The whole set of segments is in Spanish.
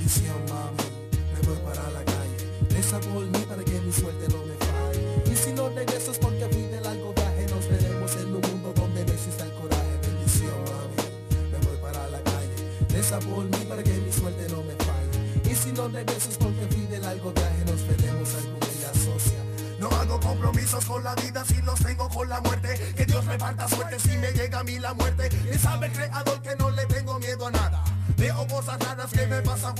bendición mami, me voy para la calle. Reza por mí para que mi suerte no me falle. Y si no regreso es porque fui de largo viaje, nos veremos en un mundo donde no exista el coraje. Bendición mami, me voy para la calle. Reza por mí para que mi suerte no me falle. Y si no regreso es porque fui de largo viaje, nos veremos algún día socia. No hago compromisos con la vida si los tengo con la muerte Que Dios reparta suerte si me llega a mí la muerte Y sabe el creador que no le tengo miedo a nada Veo cosas raras que me pasan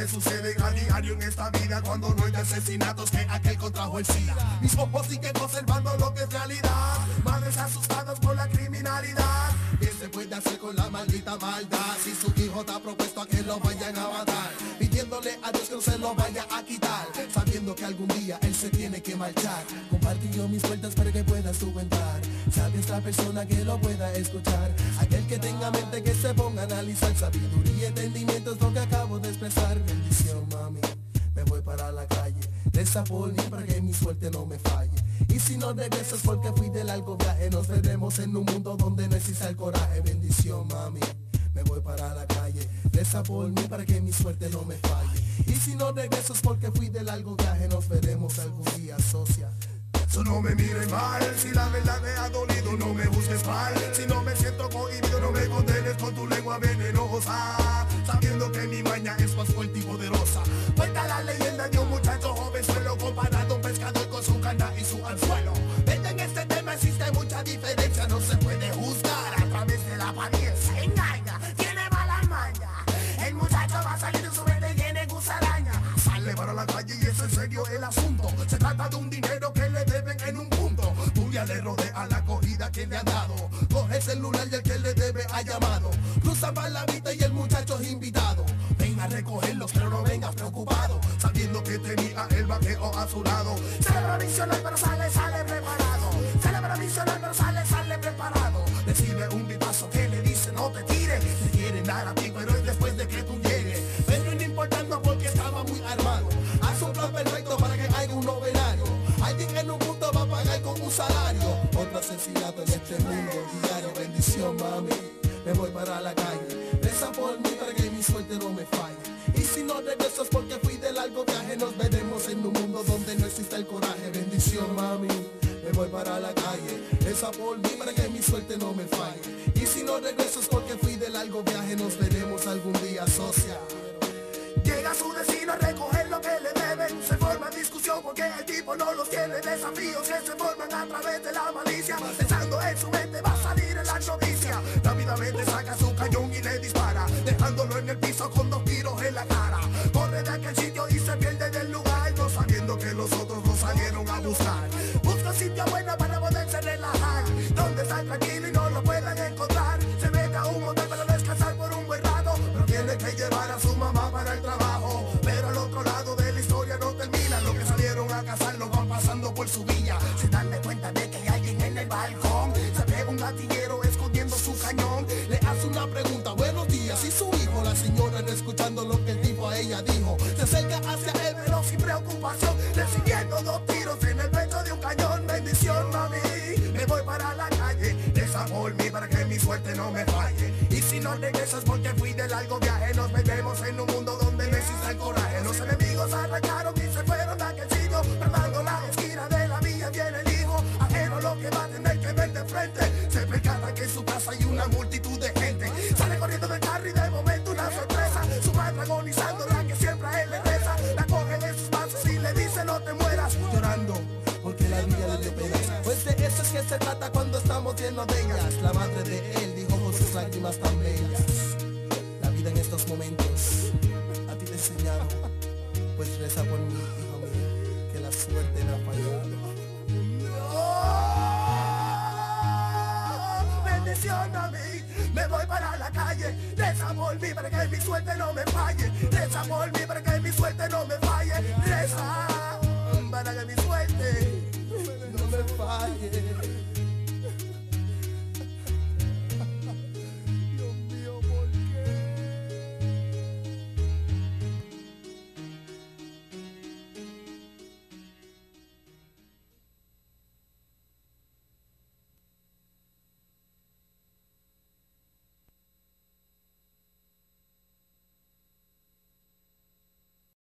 que suceden a diario en esta vida Cuando no hay asesinatos que aquel contrajo el SIDA. Mis ojos siguen conservando lo que es realidad. Madres asustadas por la criminalidad. ¿Qué se puede hacer con la maldita maldad? Si su hijo ha propuesto a que lo vayan a matar. Pidiéndole a Dios que no se lo vaya a quitar. Sabiendo que algún día él se tiene que marchar. Compartió mis vueltas para que puedas tú entrar Sabe esta persona que lo pueda escuchar. Aquel que tenga mente que se ponga a analizar. Sabiduría y entendimiento es lo que Reza por mí para que mi suerte no me falle. Y si no regresas porque fui de largo viaje Nos veremos en un mundo donde no exista el coraje. Bendición mami, me voy para la calle. Reza por mí para que mi suerte no me falle. Y si no regresas porque fui de largo viaje Nos veremos algún día socia. So no me mires mal, si la verdad me ha dolido no me busques mal. Si no me siento cohibido no me condenes con tu lengua venenosa. Sabiendo que mi maña dinero que le deben en un punto. Tú ya le rodea la acogida que le ha dado. Coge el celular y el que le debe ha llamado. Cruza para la vista y el muchacho es invitado. Ven a recogerlos pero no vengas preocupado. Sabiendo que tenía el vaqueo a su lado. Sale para misionar pero sale, sale preparado. Sale para misionar pero sale, sale preparado. Recibe un vipazo que le dice no te tires Te quieren dar a ti pero es después de que tú salario. Otro asesinato en este mundo diario Bendición mami, me voy para la calle. Reza por mí para que mi suerte no me falle. Y si no regreso es porque fui de largo viaje Nos veremos en un mundo donde no exista el coraje. Bendición mami, me voy para la calle. Reza por mí para que mi suerte no me falle. Y si no regreso es porque fui de largo viaje Nos veremos algún día socia. Llega su destino a recoger porque el tipo no los tiene Desafíos que se forman a través de la malicia. Pensando en su mente va a salir en la noticia. Rápidamente saca su cañón y le dispara Dejándolo en el piso con dos tiros en la cara. Corre de aquel sitio y se pierde del lugar No sabiendo que los otros a Se acerca hacia él pero sin preocupación. Recibiendo dos tiros en el pecho de un cañón. Bendición mami, me voy para la calle. Reza por mí para que mi suerte no me falle. Y si no regresas porque fui de largo viaje Nos metemos en un mundo donde no existe el coraje. Los enemigos arrancaron y se fueron de aquel sitio. Tratando la esquina de la vía viene el hijo. Ajeno lo que va a tener que ver de frente. Se percata que en su casa hay una multitud se trata cuando estamos llenos de ellas. La madre de él dijo con sus lágrimas tan bellas La vida en estos momentos a ti te he enseñado. Pues reza por mí, hijo mío, que la suerte no ha fallado. Bendición a mí Me voy para la calle. Reza por mí para que mi suerte no me falle. Reza por mí para que mi suerte